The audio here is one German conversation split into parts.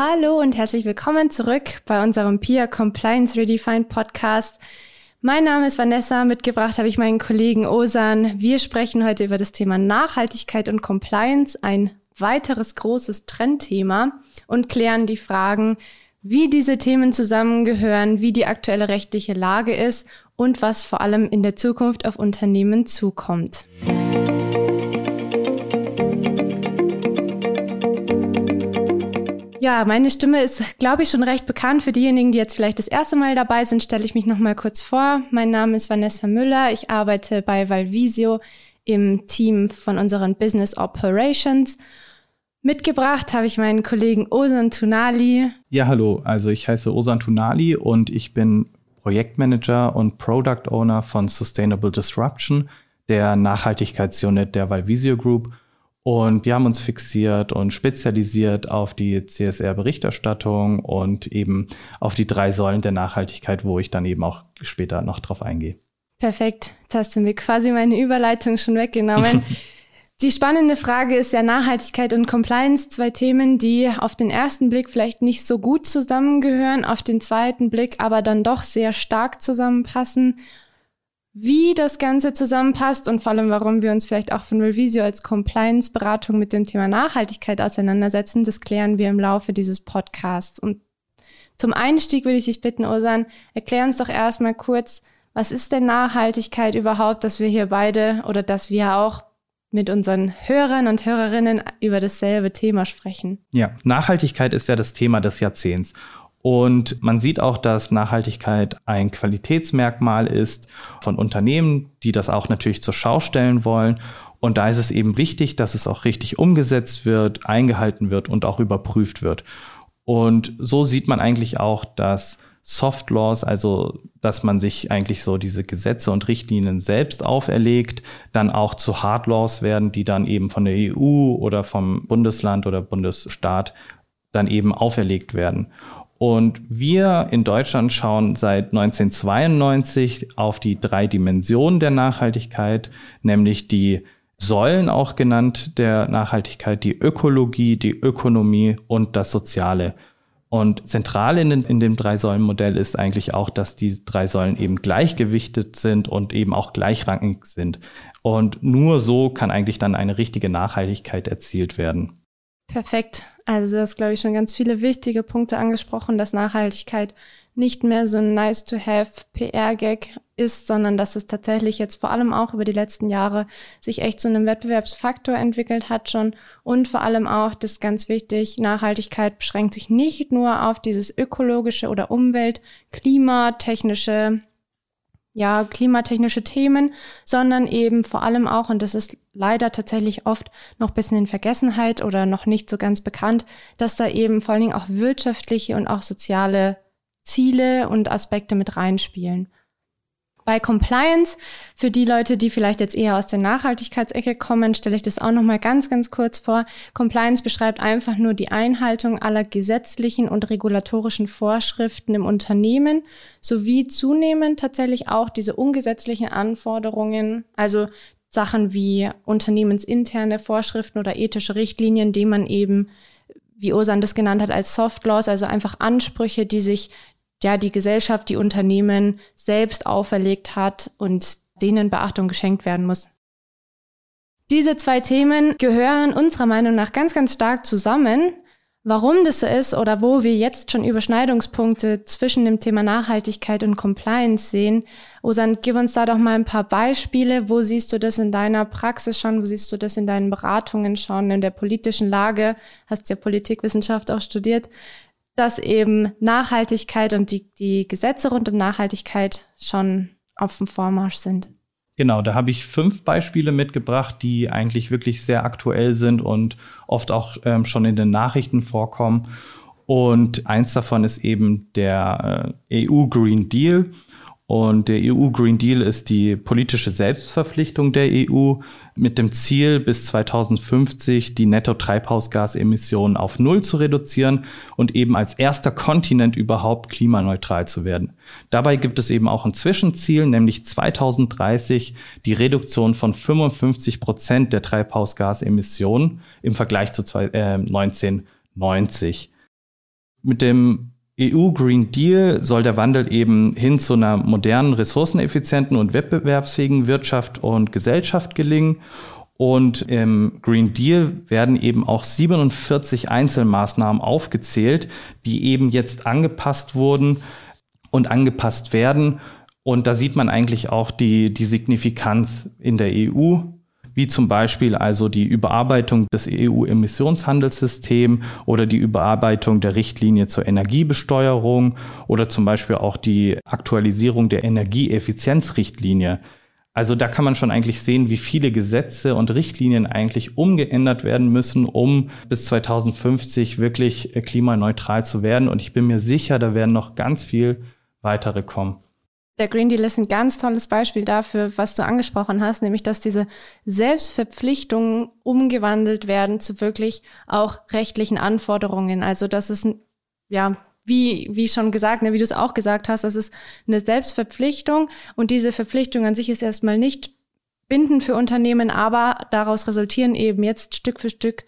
Hallo und herzlich willkommen zurück bei unserem Peer Compliance Redefined Podcast. Mein Name ist Vanessa, mitgebracht habe ich meinen Kollegen Osan. Wir sprechen heute über das Thema Nachhaltigkeit und Compliance, ein weiteres großes Trendthema und klären die Fragen, wie diese Themen zusammengehören, wie die aktuelle rechtliche Lage ist und was vor allem in der Zukunft auf Unternehmen zukommt. Ja, meine Stimme ist, glaube ich, schon recht bekannt. Für diejenigen, die jetzt vielleicht das erste Mal dabei sind, stelle ich mich noch mal kurz vor. Mein Name ist Vanessa Müller. Ich arbeite bei Valvisio im Team von unseren Business Operations. Mitgebracht habe ich meinen Kollegen Osan Tunali. Ja, hallo. Also ich heiße Osan Tunali und ich bin Projektmanager und Product Owner von Sustainable Disruption, der Nachhaltigkeitsunit der Valvisio Group und wir haben uns fixiert und spezialisiert auf die CSR-Berichterstattung und eben auf die drei Säulen der Nachhaltigkeit, wo ich dann eben auch später noch drauf eingehe. Perfekt. Jetzt hast du mir quasi meine Überleitung schon weggenommen. Die spannende Frage ist ja Nachhaltigkeit und Compliance, zwei Themen, die auf den ersten Blick vielleicht nicht so gut zusammengehören, auf den zweiten Blick aber dann doch sehr stark zusammenpassen wie das Ganze zusammenpasst und vor allem, warum wir uns vielleicht auch von Revisio als Compliance-Beratung mit dem Thema Nachhaltigkeit auseinandersetzen, das klären wir im Laufe dieses Podcasts. Und zum Einstieg würde ich dich bitten, Osan, erklär uns doch erstmal kurz, was ist denn Nachhaltigkeit überhaupt, dass wir hier beide oder dass wir auch mit unseren Hörern und Hörerinnen über dasselbe Thema sprechen. Ja, Nachhaltigkeit ist ja das Thema des Jahrzehnts. Und man sieht auch, dass Nachhaltigkeit ein Qualitätsmerkmal ist von Unternehmen, die das auch natürlich zur Schau stellen wollen. Und da ist es eben wichtig, dass es auch richtig umgesetzt wird, eingehalten wird und auch überprüft wird. Und so sieht man eigentlich auch, dass Soft Laws, also dass man sich eigentlich so diese Gesetze und Richtlinien selbst auferlegt, dann auch zu Hard Laws werden, die dann eben von der EU oder vom Bundesland oder Bundesstaat dann eben auferlegt werden. Und wir in Deutschland schauen seit 1992 auf die drei Dimensionen der Nachhaltigkeit, nämlich die Säulen auch genannt der Nachhaltigkeit, die Ökologie, die Ökonomie und das Soziale. Und zentral in, den, in dem Drei-Säulen-Modell ist eigentlich auch, dass die drei Säulen eben gleichgewichtet sind und eben auch gleichrangig sind. Und nur so kann eigentlich dann eine richtige Nachhaltigkeit erzielt werden. Perfekt. Also du hast, glaube ich, schon ganz viele wichtige Punkte angesprochen, dass Nachhaltigkeit nicht mehr so ein nice-to-have PR-Gag ist, sondern dass es tatsächlich jetzt vor allem auch über die letzten Jahre sich echt zu einem Wettbewerbsfaktor entwickelt hat schon. Und vor allem auch, das ist ganz wichtig, Nachhaltigkeit beschränkt sich nicht nur auf dieses ökologische oder Umwelt-, klimatechnische ja, klimatechnische Themen, sondern eben vor allem auch, und das ist leider tatsächlich oft noch ein bisschen in Vergessenheit oder noch nicht so ganz bekannt, dass da eben vor allen Dingen auch wirtschaftliche und auch soziale Ziele und Aspekte mit reinspielen. Bei Compliance, für die Leute, die vielleicht jetzt eher aus der Nachhaltigkeitsecke kommen, stelle ich das auch nochmal ganz, ganz kurz vor. Compliance beschreibt einfach nur die Einhaltung aller gesetzlichen und regulatorischen Vorschriften im Unternehmen sowie zunehmend tatsächlich auch diese ungesetzlichen Anforderungen, also Sachen wie unternehmensinterne Vorschriften oder ethische Richtlinien, die man eben wie Osan das genannt hat, als Soft Laws, also einfach Ansprüche, die sich ja die Gesellschaft, die Unternehmen selbst auferlegt hat und denen Beachtung geschenkt werden muss. Diese zwei Themen gehören unserer Meinung nach ganz, ganz stark zusammen. Warum das so ist oder wo wir jetzt schon Überschneidungspunkte zwischen dem Thema Nachhaltigkeit und Compliance sehen, Osan, gib uns da doch mal ein paar Beispiele. Wo siehst du das in deiner Praxis schon? Wo siehst du das in deinen Beratungen schon? In der politischen Lage? Hast ja Politikwissenschaft auch studiert dass eben Nachhaltigkeit und die, die Gesetze rund um Nachhaltigkeit schon auf dem Vormarsch sind. Genau, da habe ich fünf Beispiele mitgebracht, die eigentlich wirklich sehr aktuell sind und oft auch ähm, schon in den Nachrichten vorkommen. Und eins davon ist eben der äh, EU Green Deal. Und der EU Green Deal ist die politische Selbstverpflichtung der EU mit dem Ziel, bis 2050 die Netto-Treibhausgasemissionen auf Null zu reduzieren und eben als erster Kontinent überhaupt klimaneutral zu werden. Dabei gibt es eben auch ein Zwischenziel, nämlich 2030 die Reduktion von 55 Prozent der Treibhausgasemissionen im Vergleich zu 1990. Mit dem EU Green Deal soll der Wandel eben hin zu einer modernen, ressourceneffizienten und wettbewerbsfähigen Wirtschaft und Gesellschaft gelingen. Und im Green Deal werden eben auch 47 Einzelmaßnahmen aufgezählt, die eben jetzt angepasst wurden und angepasst werden. Und da sieht man eigentlich auch die, die Signifikanz in der EU wie zum Beispiel also die Überarbeitung des EU-Emissionshandelssystems oder die Überarbeitung der Richtlinie zur Energiebesteuerung oder zum Beispiel auch die Aktualisierung der Energieeffizienzrichtlinie. Also da kann man schon eigentlich sehen, wie viele Gesetze und Richtlinien eigentlich umgeändert werden müssen, um bis 2050 wirklich klimaneutral zu werden. Und ich bin mir sicher, da werden noch ganz viel weitere kommen. Der Green Deal ist ein ganz tolles Beispiel dafür, was du angesprochen hast, nämlich dass diese Selbstverpflichtungen umgewandelt werden zu wirklich auch rechtlichen Anforderungen. Also das ist ja wie, wie schon gesagt, ne, wie du es auch gesagt hast, das ist eine Selbstverpflichtung und diese Verpflichtung an sich ist erstmal nicht bindend für Unternehmen, aber daraus resultieren eben jetzt Stück für Stück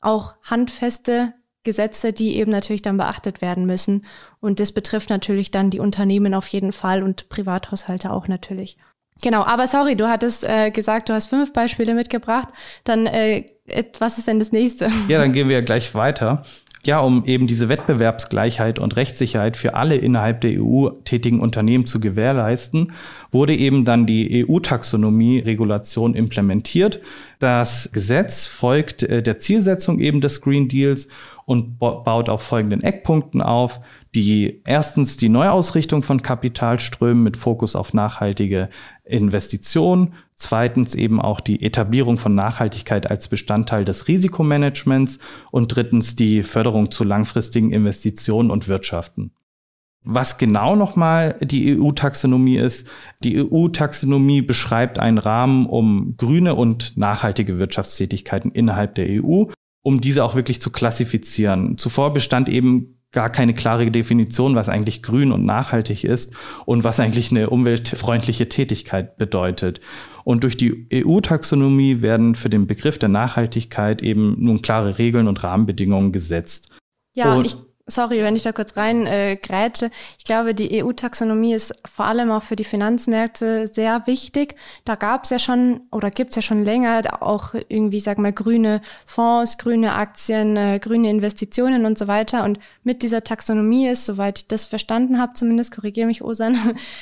auch handfeste Gesetze, die eben natürlich dann beachtet werden müssen. Und das betrifft natürlich dann die Unternehmen auf jeden Fall und Privathaushalte auch natürlich. Genau, aber sorry, du hattest äh, gesagt, du hast fünf Beispiele mitgebracht. Dann, äh, was ist denn das nächste? Ja, dann gehen wir gleich weiter. Ja, um eben diese Wettbewerbsgleichheit und Rechtssicherheit für alle innerhalb der EU tätigen Unternehmen zu gewährleisten, wurde eben dann die EU-Taxonomie-Regulation implementiert. Das Gesetz folgt äh, der Zielsetzung eben des Green Deals und baut auf folgenden Eckpunkten auf, die erstens die Neuausrichtung von Kapitalströmen mit Fokus auf nachhaltige Investitionen, zweitens eben auch die Etablierung von Nachhaltigkeit als Bestandteil des Risikomanagements und drittens die Förderung zu langfristigen Investitionen und Wirtschaften. Was genau nochmal die EU-Taxonomie ist, die EU-Taxonomie beschreibt einen Rahmen, um grüne und nachhaltige Wirtschaftstätigkeiten innerhalb der EU um diese auch wirklich zu klassifizieren. Zuvor bestand eben gar keine klare Definition, was eigentlich grün und nachhaltig ist und was eigentlich eine umweltfreundliche Tätigkeit bedeutet. Und durch die EU-Taxonomie werden für den Begriff der Nachhaltigkeit eben nun klare Regeln und Rahmenbedingungen gesetzt. Ja, und ich Sorry, wenn ich da kurz rein äh, grätsche. Ich glaube, die EU-Taxonomie ist vor allem auch für die Finanzmärkte sehr wichtig. Da gab es ja schon oder gibt es ja schon länger auch irgendwie, sag mal, grüne Fonds, grüne Aktien, äh, grüne Investitionen und so weiter. Und mit dieser Taxonomie ist, soweit ich das verstanden habe, zumindest korrigiere mich, Osan,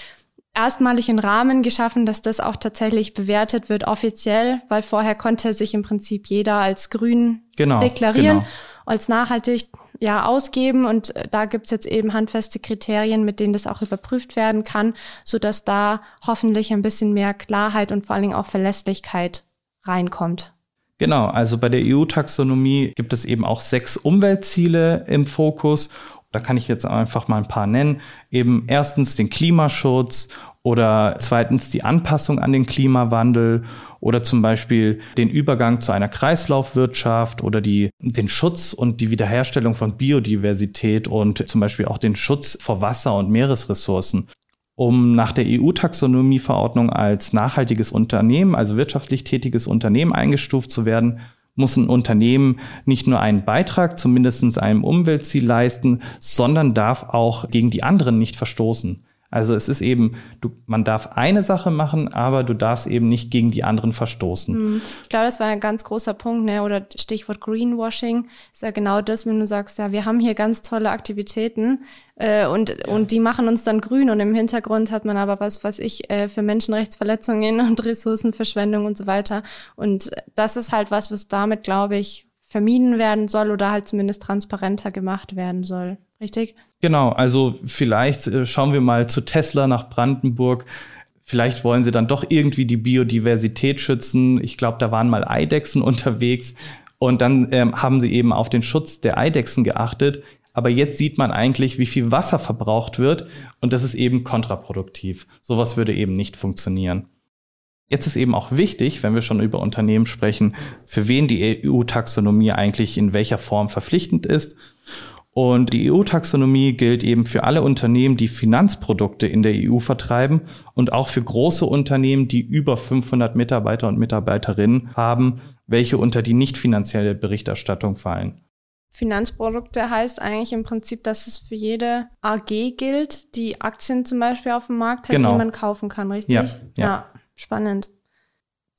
erstmalig einen Rahmen geschaffen, dass das auch tatsächlich bewertet wird offiziell, weil vorher konnte sich im Prinzip jeder als grün genau, deklarieren, genau. Als nachhaltig ja ausgeben und äh, da gibt's jetzt eben handfeste Kriterien, mit denen das auch überprüft werden kann, so dass da hoffentlich ein bisschen mehr Klarheit und vor allen Dingen auch Verlässlichkeit reinkommt. Genau, also bei der EU-Taxonomie gibt es eben auch sechs Umweltziele im Fokus. Da kann ich jetzt einfach mal ein paar nennen. Eben erstens den Klimaschutz oder zweitens die Anpassung an den Klimawandel oder zum Beispiel den Übergang zu einer Kreislaufwirtschaft oder die, den Schutz und die Wiederherstellung von Biodiversität und zum Beispiel auch den Schutz vor Wasser- und Meeresressourcen. Um nach der EU-Taxonomieverordnung als nachhaltiges Unternehmen, also wirtschaftlich tätiges Unternehmen eingestuft zu werden, muss ein Unternehmen nicht nur einen Beitrag zu einem Umweltziel leisten, sondern darf auch gegen die anderen nicht verstoßen. Also es ist eben, du, man darf eine Sache machen, aber du darfst eben nicht gegen die anderen verstoßen. Hm. Ich glaube, das war ein ganz großer Punkt, ne? oder Stichwort Greenwashing, ist ja genau das, wenn du sagst, ja, wir haben hier ganz tolle Aktivitäten äh, und, ja. und die machen uns dann grün und im Hintergrund hat man aber was, was ich, äh, für Menschenrechtsverletzungen und Ressourcenverschwendung und so weiter. Und das ist halt was, was damit, glaube ich, vermieden werden soll oder halt zumindest transparenter gemacht werden soll. Richtig? Genau, also vielleicht äh, schauen wir mal zu Tesla nach Brandenburg. Vielleicht wollen sie dann doch irgendwie die Biodiversität schützen. Ich glaube, da waren mal Eidechsen unterwegs und dann ähm, haben sie eben auf den Schutz der Eidechsen geachtet. Aber jetzt sieht man eigentlich, wie viel Wasser verbraucht wird und das ist eben kontraproduktiv. Sowas würde eben nicht funktionieren. Jetzt ist eben auch wichtig, wenn wir schon über Unternehmen sprechen, für wen die EU-Taxonomie eigentlich in welcher Form verpflichtend ist. Und die EU-Taxonomie gilt eben für alle Unternehmen, die Finanzprodukte in der EU vertreiben und auch für große Unternehmen, die über 500 Mitarbeiter und Mitarbeiterinnen haben, welche unter die nicht finanzielle Berichterstattung fallen. Finanzprodukte heißt eigentlich im Prinzip, dass es für jede AG gilt, die Aktien zum Beispiel auf dem Markt hat, genau. die man kaufen kann, richtig? Ja, ja. ja spannend.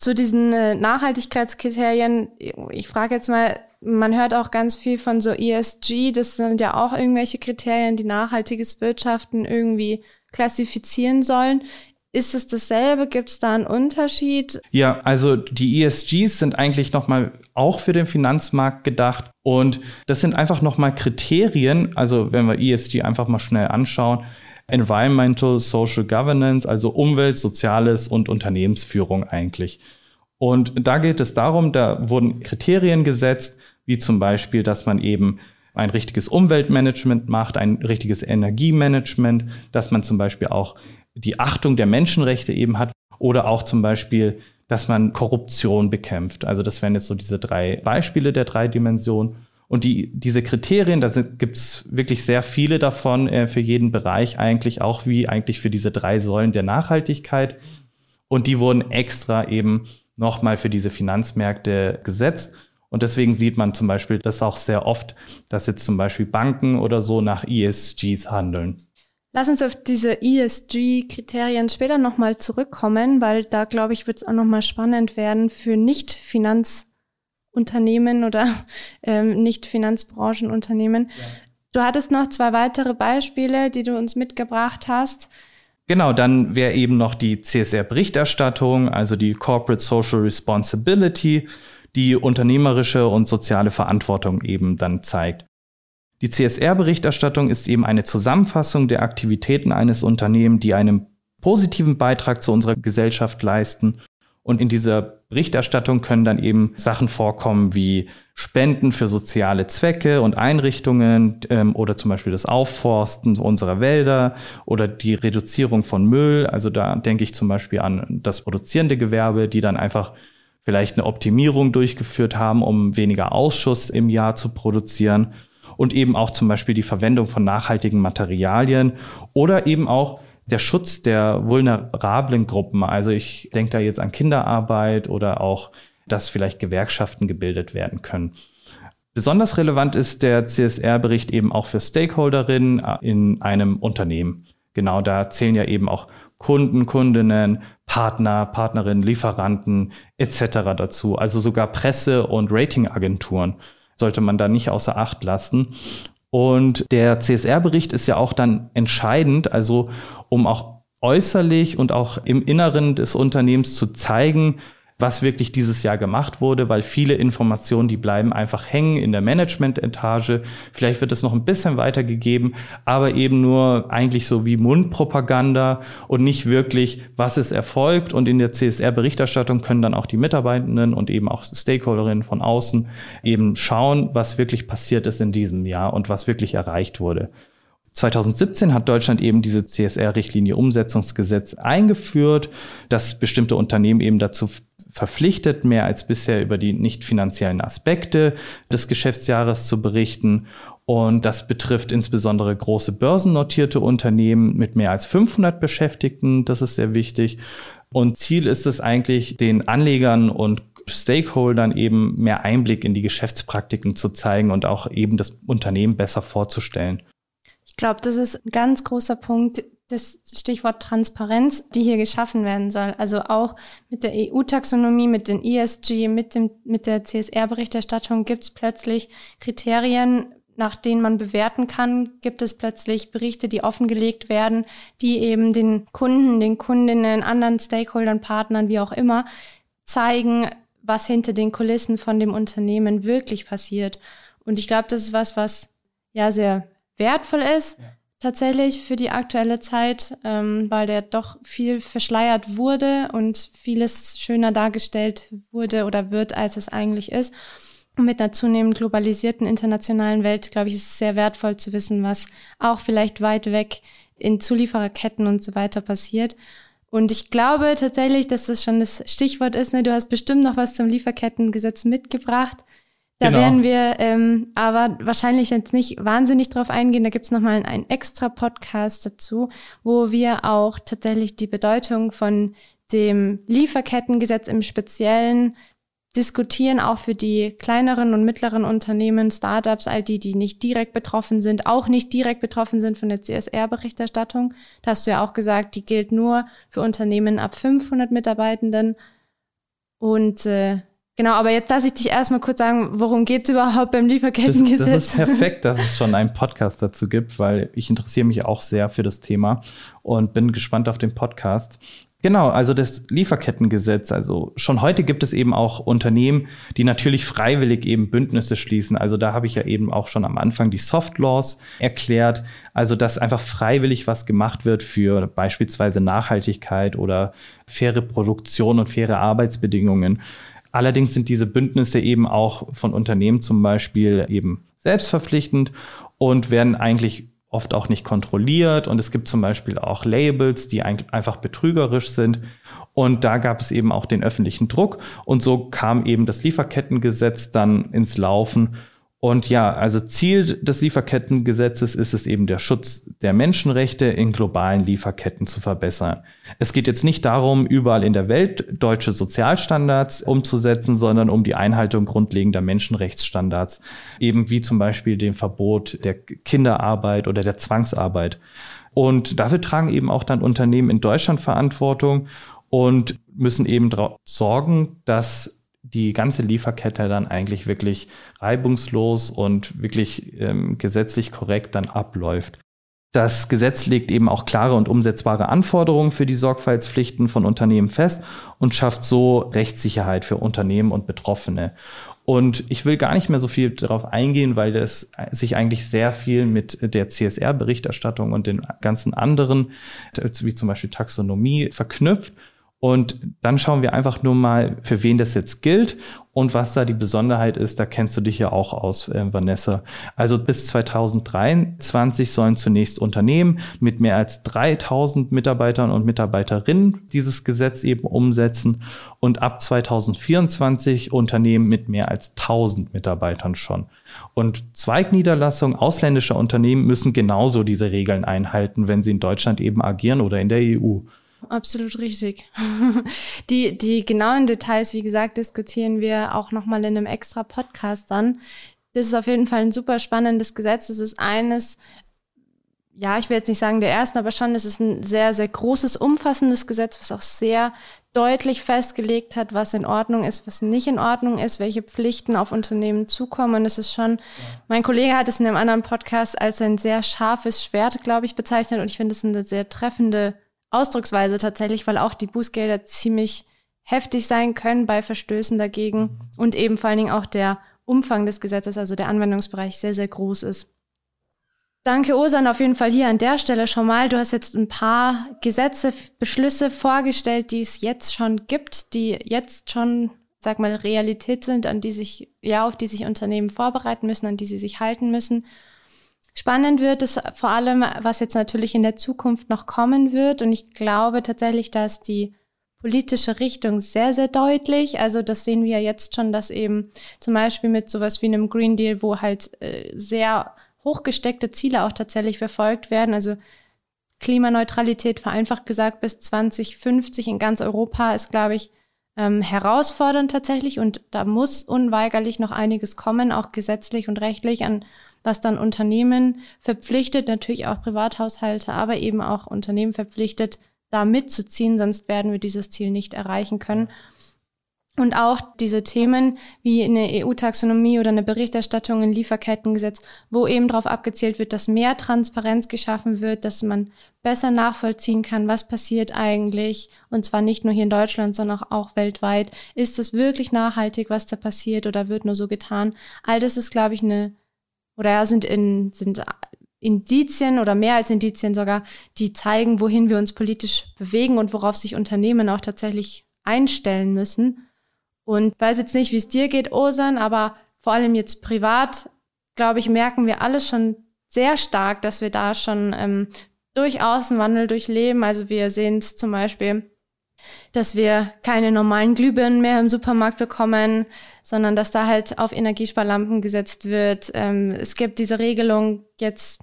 Zu diesen äh, Nachhaltigkeitskriterien, ich frage jetzt mal, man hört auch ganz viel von so ESG, das sind ja auch irgendwelche Kriterien, die nachhaltiges Wirtschaften irgendwie klassifizieren sollen. Ist es dasselbe? Gibt es da einen Unterschied? Ja, also die ESGs sind eigentlich nochmal auch für den Finanzmarkt gedacht. Und das sind einfach nochmal Kriterien, also wenn wir ESG einfach mal schnell anschauen, Environmental Social Governance, also Umwelt, Soziales und Unternehmensführung eigentlich. Und da geht es darum, da wurden Kriterien gesetzt, wie zum Beispiel, dass man eben ein richtiges Umweltmanagement macht, ein richtiges Energiemanagement, dass man zum Beispiel auch die Achtung der Menschenrechte eben hat oder auch zum Beispiel, dass man Korruption bekämpft. Also das wären jetzt so diese drei Beispiele der drei Dimensionen. Und die, diese Kriterien, da gibt es wirklich sehr viele davon äh, für jeden Bereich eigentlich, auch wie eigentlich für diese drei Säulen der Nachhaltigkeit. Und die wurden extra eben nochmal für diese Finanzmärkte gesetzt. Und deswegen sieht man zum Beispiel das auch sehr oft, dass jetzt zum Beispiel Banken oder so nach ESGs handeln. Lass uns auf diese ESG-Kriterien später nochmal zurückkommen, weil da, glaube ich, wird es auch nochmal spannend werden für Nicht-Finanzunternehmen oder ähm, Nicht-Finanzbranchenunternehmen. Ja. Du hattest noch zwei weitere Beispiele, die du uns mitgebracht hast. Genau, dann wäre eben noch die CSR-Berichterstattung, also die Corporate Social Responsibility, die unternehmerische und soziale Verantwortung eben dann zeigt. Die CSR-Berichterstattung ist eben eine Zusammenfassung der Aktivitäten eines Unternehmens, die einen positiven Beitrag zu unserer Gesellschaft leisten. Und in dieser Berichterstattung können dann eben Sachen vorkommen wie Spenden für soziale Zwecke und Einrichtungen ähm, oder zum Beispiel das Aufforsten unserer Wälder oder die Reduzierung von Müll. Also da denke ich zum Beispiel an das produzierende Gewerbe, die dann einfach vielleicht eine Optimierung durchgeführt haben, um weniger Ausschuss im Jahr zu produzieren und eben auch zum Beispiel die Verwendung von nachhaltigen Materialien oder eben auch der Schutz der vulnerablen Gruppen. Also ich denke da jetzt an Kinderarbeit oder auch, dass vielleicht Gewerkschaften gebildet werden können. Besonders relevant ist der CSR-Bericht eben auch für Stakeholderinnen in einem Unternehmen. Genau da zählen ja eben auch Kunden, Kundinnen, Partner, Partnerinnen, Lieferanten etc. dazu. Also sogar Presse- und Ratingagenturen sollte man da nicht außer Acht lassen. Und der CSR-Bericht ist ja auch dann entscheidend, also um auch äußerlich und auch im Inneren des Unternehmens zu zeigen, was wirklich dieses Jahr gemacht wurde, weil viele Informationen, die bleiben einfach hängen in der Management-Etage. Vielleicht wird es noch ein bisschen weitergegeben, aber eben nur eigentlich so wie Mundpropaganda und nicht wirklich, was ist erfolgt. Und in der CSR-Berichterstattung können dann auch die Mitarbeitenden und eben auch Stakeholderinnen von außen eben schauen, was wirklich passiert ist in diesem Jahr und was wirklich erreicht wurde. 2017 hat Deutschland eben diese CSR-Richtlinie Umsetzungsgesetz eingeführt, dass bestimmte Unternehmen eben dazu verpflichtet, mehr als bisher über die nicht finanziellen Aspekte des Geschäftsjahres zu berichten. Und das betrifft insbesondere große börsennotierte Unternehmen mit mehr als 500 Beschäftigten. Das ist sehr wichtig. Und Ziel ist es eigentlich, den Anlegern und Stakeholdern eben mehr Einblick in die Geschäftspraktiken zu zeigen und auch eben das Unternehmen besser vorzustellen. Ich glaube, das ist ein ganz großer Punkt, das Stichwort Transparenz, die hier geschaffen werden soll. Also auch mit der EU-Taxonomie, mit den ESG, mit, dem, mit der CSR-Berichterstattung gibt es plötzlich Kriterien, nach denen man bewerten kann, gibt es plötzlich Berichte, die offengelegt werden, die eben den Kunden, den Kundinnen, anderen Stakeholdern, Partnern, wie auch immer, zeigen, was hinter den Kulissen von dem Unternehmen wirklich passiert. Und ich glaube, das ist was, was ja sehr wertvoll ist. Ja tatsächlich für die aktuelle Zeit, ähm, weil der doch viel verschleiert wurde und vieles schöner dargestellt wurde oder wird, als es eigentlich ist. Und mit einer zunehmend globalisierten internationalen Welt, glaube ich, ist es sehr wertvoll zu wissen, was auch vielleicht weit weg in Zuliefererketten und so weiter passiert. Und ich glaube tatsächlich, dass das schon das Stichwort ist. Ne? Du hast bestimmt noch was zum Lieferkettengesetz mitgebracht. Da genau. werden wir ähm, aber wahrscheinlich jetzt nicht wahnsinnig drauf eingehen. Da gibt's es nochmal einen extra Podcast dazu, wo wir auch tatsächlich die Bedeutung von dem Lieferkettengesetz im Speziellen diskutieren auch für die kleineren und mittleren Unternehmen, Startups, all die, die nicht direkt betroffen sind, auch nicht direkt betroffen sind von der CSR-Berichterstattung. Da hast du ja auch gesagt, die gilt nur für Unternehmen ab 500 Mitarbeitenden. Und äh, genau, aber jetzt lasse ich dich erstmal kurz sagen, worum geht es überhaupt beim Lieferkettengesetz? Das, das ist perfekt, dass es schon einen Podcast dazu gibt, weil ich interessiere mich auch sehr für das Thema und bin gespannt auf den Podcast. Genau, also das Lieferkettengesetz. Also schon heute gibt es eben auch Unternehmen, die natürlich freiwillig eben Bündnisse schließen. Also da habe ich ja eben auch schon am Anfang die Soft Laws erklärt. Also dass einfach freiwillig was gemacht wird für beispielsweise Nachhaltigkeit oder faire Produktion und faire Arbeitsbedingungen. Allerdings sind diese Bündnisse eben auch von Unternehmen zum Beispiel eben selbstverpflichtend und werden eigentlich oft auch nicht kontrolliert. Und es gibt zum Beispiel auch Labels, die einfach betrügerisch sind. Und da gab es eben auch den öffentlichen Druck. Und so kam eben das Lieferkettengesetz dann ins Laufen und ja, also Ziel des Lieferkettengesetzes ist es eben der Schutz der Menschenrechte in globalen Lieferketten zu verbessern. Es geht jetzt nicht darum, überall in der Welt deutsche Sozialstandards umzusetzen, sondern um die Einhaltung grundlegender Menschenrechtsstandards, eben wie zum Beispiel dem Verbot der Kinderarbeit oder der Zwangsarbeit. Und dafür tragen eben auch dann Unternehmen in Deutschland Verantwortung und müssen eben sorgen, dass die ganze Lieferkette dann eigentlich wirklich reibungslos und wirklich ähm, gesetzlich korrekt dann abläuft. Das Gesetz legt eben auch klare und umsetzbare Anforderungen für die Sorgfaltspflichten von Unternehmen fest und schafft so Rechtssicherheit für Unternehmen und Betroffene. Und ich will gar nicht mehr so viel darauf eingehen, weil das sich eigentlich sehr viel mit der CSR-Berichterstattung und den ganzen anderen, wie zum Beispiel Taxonomie, verknüpft. Und dann schauen wir einfach nur mal, für wen das jetzt gilt und was da die Besonderheit ist. Da kennst du dich ja auch aus, äh, Vanessa. Also bis 2023 sollen zunächst Unternehmen mit mehr als 3000 Mitarbeitern und Mitarbeiterinnen dieses Gesetz eben umsetzen und ab 2024 Unternehmen mit mehr als 1000 Mitarbeitern schon. Und Zweigniederlassungen ausländischer Unternehmen müssen genauso diese Regeln einhalten, wenn sie in Deutschland eben agieren oder in der EU absolut richtig. die, die genauen Details, wie gesagt, diskutieren wir auch nochmal in einem extra Podcast dann. Das ist auf jeden Fall ein super spannendes Gesetz. Es ist eines, ja, ich will jetzt nicht sagen der ersten, aber schon, es ist ein sehr, sehr großes, umfassendes Gesetz, was auch sehr deutlich festgelegt hat, was in Ordnung ist, was nicht in Ordnung ist, welche Pflichten auf Unternehmen zukommen. Und es ist schon, mein Kollege hat es in einem anderen Podcast als ein sehr scharfes Schwert, glaube ich, bezeichnet. Und ich finde es eine sehr treffende Ausdrucksweise tatsächlich, weil auch die Bußgelder ziemlich heftig sein können bei Verstößen dagegen und eben vor allen Dingen auch der Umfang des Gesetzes, also der Anwendungsbereich, sehr, sehr groß ist. Danke, Osan, auf jeden Fall hier an der Stelle schon mal. Du hast jetzt ein paar Gesetze, Beschlüsse vorgestellt, die es jetzt schon gibt, die jetzt schon, sag mal, Realität sind, an die sich, ja, auf die sich Unternehmen vorbereiten müssen, an die sie sich halten müssen. Spannend wird es vor allem, was jetzt natürlich in der Zukunft noch kommen wird. Und ich glaube tatsächlich, dass die politische Richtung sehr, sehr deutlich. Also das sehen wir ja jetzt schon, dass eben zum Beispiel mit sowas wie einem Green Deal, wo halt äh, sehr hochgesteckte Ziele auch tatsächlich verfolgt werden. Also Klimaneutralität vereinfacht gesagt bis 2050 in ganz Europa ist, glaube ich, ähm, herausfordernd tatsächlich. Und da muss unweigerlich noch einiges kommen, auch gesetzlich und rechtlich an was dann Unternehmen verpflichtet, natürlich auch Privathaushalte, aber eben auch Unternehmen verpflichtet, da mitzuziehen, sonst werden wir dieses Ziel nicht erreichen können. Und auch diese Themen wie eine EU-Taxonomie oder eine Berichterstattung in Lieferkettengesetz, wo eben darauf abgezielt wird, dass mehr Transparenz geschaffen wird, dass man besser nachvollziehen kann, was passiert eigentlich, und zwar nicht nur hier in Deutschland, sondern auch weltweit. Ist es wirklich nachhaltig, was da passiert oder wird nur so getan? All das ist, glaube ich, eine oder sind in, sind Indizien oder mehr als Indizien sogar, die zeigen, wohin wir uns politisch bewegen und worauf sich Unternehmen auch tatsächlich einstellen müssen. Und weiß jetzt nicht, wie es dir geht, Osan, aber vor allem jetzt privat, glaube ich, merken wir alle schon sehr stark, dass wir da schon ähm, durchaus einen Wandel durchleben. Also wir sehen es zum Beispiel dass wir keine normalen Glühbirnen mehr im Supermarkt bekommen, sondern dass da halt auf Energiesparlampen gesetzt wird. Ähm, es gibt diese Regelung jetzt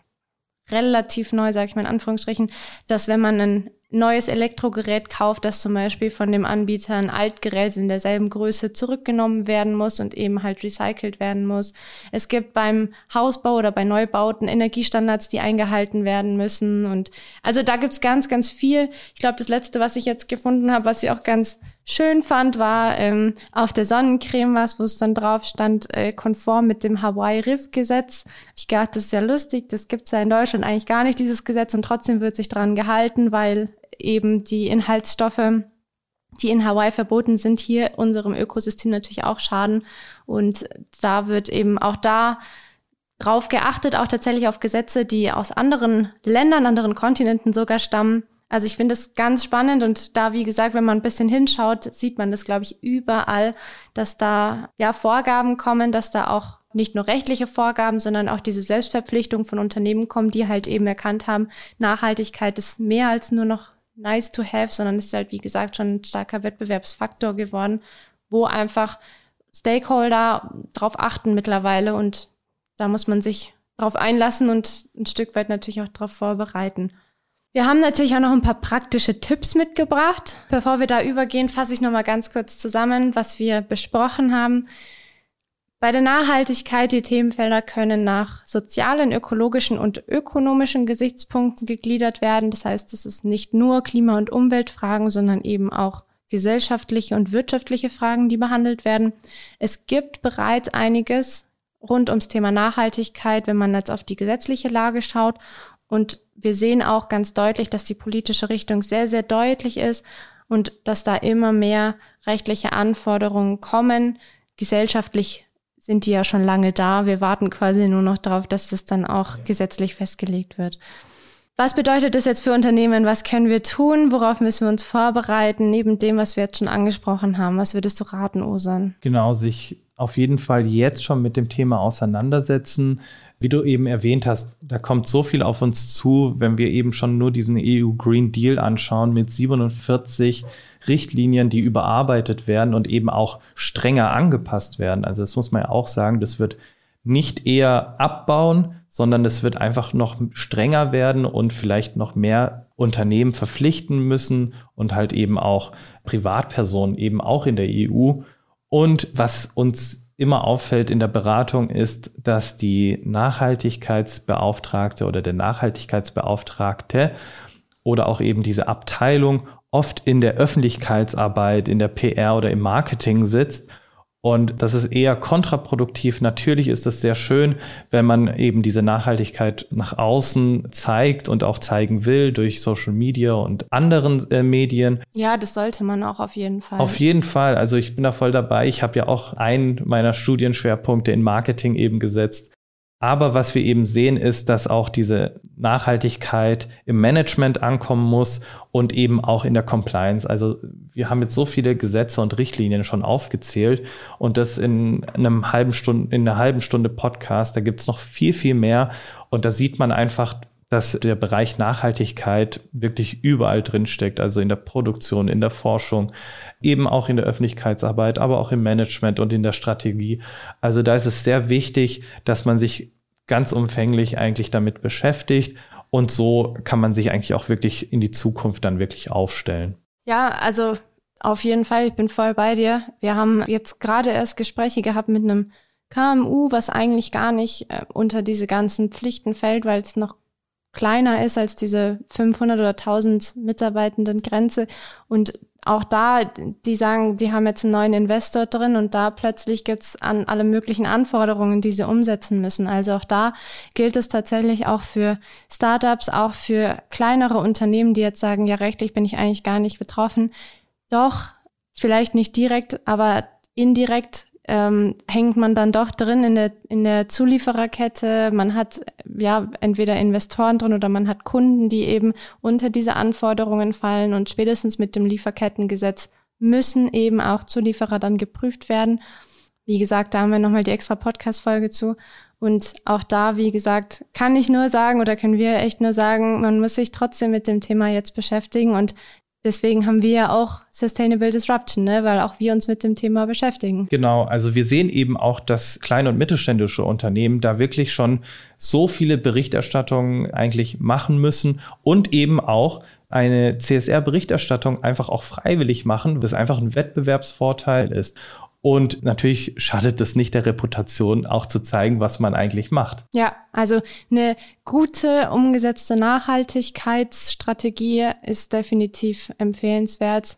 relativ neu, sage ich mal in Anführungsstrichen, dass wenn man einen neues Elektrogerät kauft, das zum Beispiel von dem Anbieter ein Altgerät in derselben Größe zurückgenommen werden muss und eben halt recycelt werden muss. Es gibt beim Hausbau oder bei Neubauten Energiestandards, die eingehalten werden müssen. Und also da gibt's ganz, ganz viel. Ich glaube, das letzte, was ich jetzt gefunden habe, was ich auch ganz schön fand, war ähm, auf der Sonnencreme was, wo es dann drauf stand, äh, konform mit dem Hawaii-Riff-Gesetz. Ich gedacht, das ist ja lustig, das gibt's ja in Deutschland eigentlich gar nicht, dieses Gesetz, und trotzdem wird sich dran gehalten, weil eben die Inhaltsstoffe, die in Hawaii verboten sind, hier unserem Ökosystem natürlich auch schaden. Und da wird eben auch da drauf geachtet, auch tatsächlich auf Gesetze, die aus anderen Ländern, anderen Kontinenten sogar stammen. Also ich finde es ganz spannend und da, wie gesagt, wenn man ein bisschen hinschaut, sieht man das, glaube ich, überall, dass da ja Vorgaben kommen, dass da auch nicht nur rechtliche Vorgaben, sondern auch diese Selbstverpflichtung von Unternehmen kommen, die halt eben erkannt haben, Nachhaltigkeit ist mehr als nur noch nice to have, sondern ist halt, wie gesagt, schon ein starker Wettbewerbsfaktor geworden, wo einfach Stakeholder drauf achten mittlerweile und da muss man sich drauf einlassen und ein Stück weit natürlich auch darauf vorbereiten. Wir haben natürlich auch noch ein paar praktische Tipps mitgebracht. Bevor wir da übergehen, fasse ich noch mal ganz kurz zusammen, was wir besprochen haben. Bei der Nachhaltigkeit, die Themenfelder können nach sozialen, ökologischen und ökonomischen Gesichtspunkten gegliedert werden. Das heißt, es ist nicht nur Klima- und Umweltfragen, sondern eben auch gesellschaftliche und wirtschaftliche Fragen, die behandelt werden. Es gibt bereits einiges rund ums Thema Nachhaltigkeit, wenn man jetzt auf die gesetzliche Lage schaut. Und wir sehen auch ganz deutlich, dass die politische Richtung sehr, sehr deutlich ist und dass da immer mehr rechtliche Anforderungen kommen, gesellschaftlich sind die ja schon lange da. Wir warten quasi nur noch darauf, dass das dann auch ja. gesetzlich festgelegt wird. Was bedeutet das jetzt für Unternehmen? Was können wir tun? Worauf müssen wir uns vorbereiten? Neben dem, was wir jetzt schon angesprochen haben. Was würdest du raten, Osan? Genau, sich auf jeden Fall jetzt schon mit dem Thema auseinandersetzen. Wie du eben erwähnt hast, da kommt so viel auf uns zu, wenn wir eben schon nur diesen EU Green Deal anschauen mit 47 Richtlinien, die überarbeitet werden und eben auch strenger angepasst werden. Also das muss man ja auch sagen, das wird nicht eher abbauen, sondern es wird einfach noch strenger werden und vielleicht noch mehr Unternehmen verpflichten müssen und halt eben auch Privatpersonen eben auch in der EU. Und was uns immer auffällt in der Beratung ist, dass die Nachhaltigkeitsbeauftragte oder der Nachhaltigkeitsbeauftragte oder auch eben diese Abteilung oft in der Öffentlichkeitsarbeit, in der PR oder im Marketing sitzt. Und das ist eher kontraproduktiv. Natürlich ist es sehr schön, wenn man eben diese Nachhaltigkeit nach außen zeigt und auch zeigen will durch Social Media und anderen äh, Medien. Ja, das sollte man auch auf jeden Fall. Auf jeden Fall. Also ich bin da voll dabei. Ich habe ja auch einen meiner Studienschwerpunkte in Marketing eben gesetzt. Aber was wir eben sehen, ist, dass auch diese Nachhaltigkeit im Management ankommen muss und eben auch in der Compliance. Also wir haben jetzt so viele Gesetze und Richtlinien schon aufgezählt und das in einem halben Stunde, in einer halben Stunde Podcast, da gibt es noch viel, viel mehr. Und da sieht man einfach, dass der Bereich Nachhaltigkeit wirklich überall drin steckt, also in der Produktion, in der Forschung, eben auch in der Öffentlichkeitsarbeit, aber auch im Management und in der Strategie. Also da ist es sehr wichtig, dass man sich ganz umfänglich eigentlich damit beschäftigt und so kann man sich eigentlich auch wirklich in die Zukunft dann wirklich aufstellen. Ja, also auf jeden Fall, ich bin voll bei dir. Wir haben jetzt gerade erst Gespräche gehabt mit einem KMU, was eigentlich gar nicht äh, unter diese ganzen Pflichten fällt, weil es noch kleiner ist als diese 500 oder 1000 Mitarbeitenden Grenze. Und auch da, die sagen, die haben jetzt einen neuen Investor drin und da plötzlich gibt's an alle möglichen Anforderungen, die sie umsetzen müssen. Also auch da gilt es tatsächlich auch für Startups, auch für kleinere Unternehmen, die jetzt sagen, ja, rechtlich bin ich eigentlich gar nicht betroffen. Doch, vielleicht nicht direkt, aber indirekt ähm, hängt man dann doch drin in der, in der Zuliefererkette. Man hat ja entweder Investoren drin oder man hat Kunden, die eben unter diese Anforderungen fallen und spätestens mit dem Lieferkettengesetz müssen eben auch Zulieferer dann geprüft werden. Wie gesagt, da haben wir nochmal die extra Podcast-Folge zu. Und auch da, wie gesagt, kann ich nur sagen oder können wir echt nur sagen, man muss sich trotzdem mit dem Thema jetzt beschäftigen und Deswegen haben wir ja auch Sustainable Disruption, ne? weil auch wir uns mit dem Thema beschäftigen. Genau, also wir sehen eben auch, dass kleine und mittelständische Unternehmen da wirklich schon so viele Berichterstattungen eigentlich machen müssen und eben auch eine CSR-Berichterstattung einfach auch freiwillig machen, was einfach ein Wettbewerbsvorteil ist. Und natürlich schadet es nicht der Reputation, auch zu zeigen, was man eigentlich macht. Ja, also eine gute umgesetzte Nachhaltigkeitsstrategie ist definitiv empfehlenswert.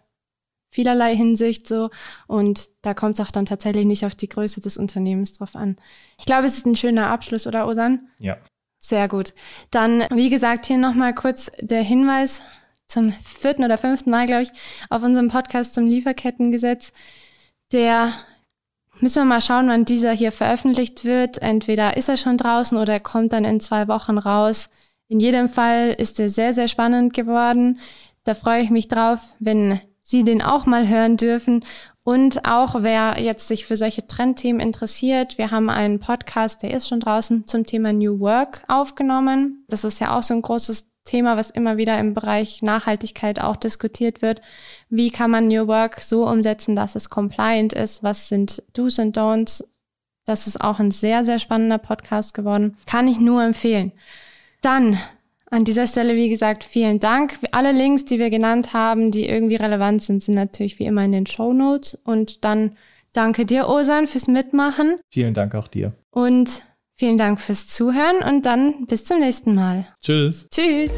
Vielerlei Hinsicht so. Und da kommt es auch dann tatsächlich nicht auf die Größe des Unternehmens drauf an. Ich glaube, es ist ein schöner Abschluss, oder Osan? Ja. Sehr gut. Dann, wie gesagt, hier nochmal kurz der Hinweis zum vierten oder fünften Mal, glaube ich, auf unserem Podcast zum Lieferkettengesetz. Der müssen wir mal schauen, wann dieser hier veröffentlicht wird. Entweder ist er schon draußen oder er kommt dann in zwei Wochen raus. In jedem Fall ist er sehr, sehr spannend geworden. Da freue ich mich drauf, wenn Sie den auch mal hören dürfen. Und auch wer jetzt sich für solche Trendthemen interessiert, wir haben einen Podcast, der ist schon draußen zum Thema New Work aufgenommen. Das ist ja auch so ein großes Thema, was immer wieder im Bereich Nachhaltigkeit auch diskutiert wird. Wie kann man New Work so umsetzen, dass es compliant ist? Was sind Do's und Don'ts? Das ist auch ein sehr, sehr spannender Podcast geworden. Kann ich nur empfehlen. Dann an dieser Stelle, wie gesagt, vielen Dank. Alle Links, die wir genannt haben, die irgendwie relevant sind, sind natürlich wie immer in den Show Notes. Und dann danke dir, Osan, fürs Mitmachen. Vielen Dank auch dir. Und Vielen Dank fürs Zuhören und dann bis zum nächsten Mal. Tschüss. Tschüss.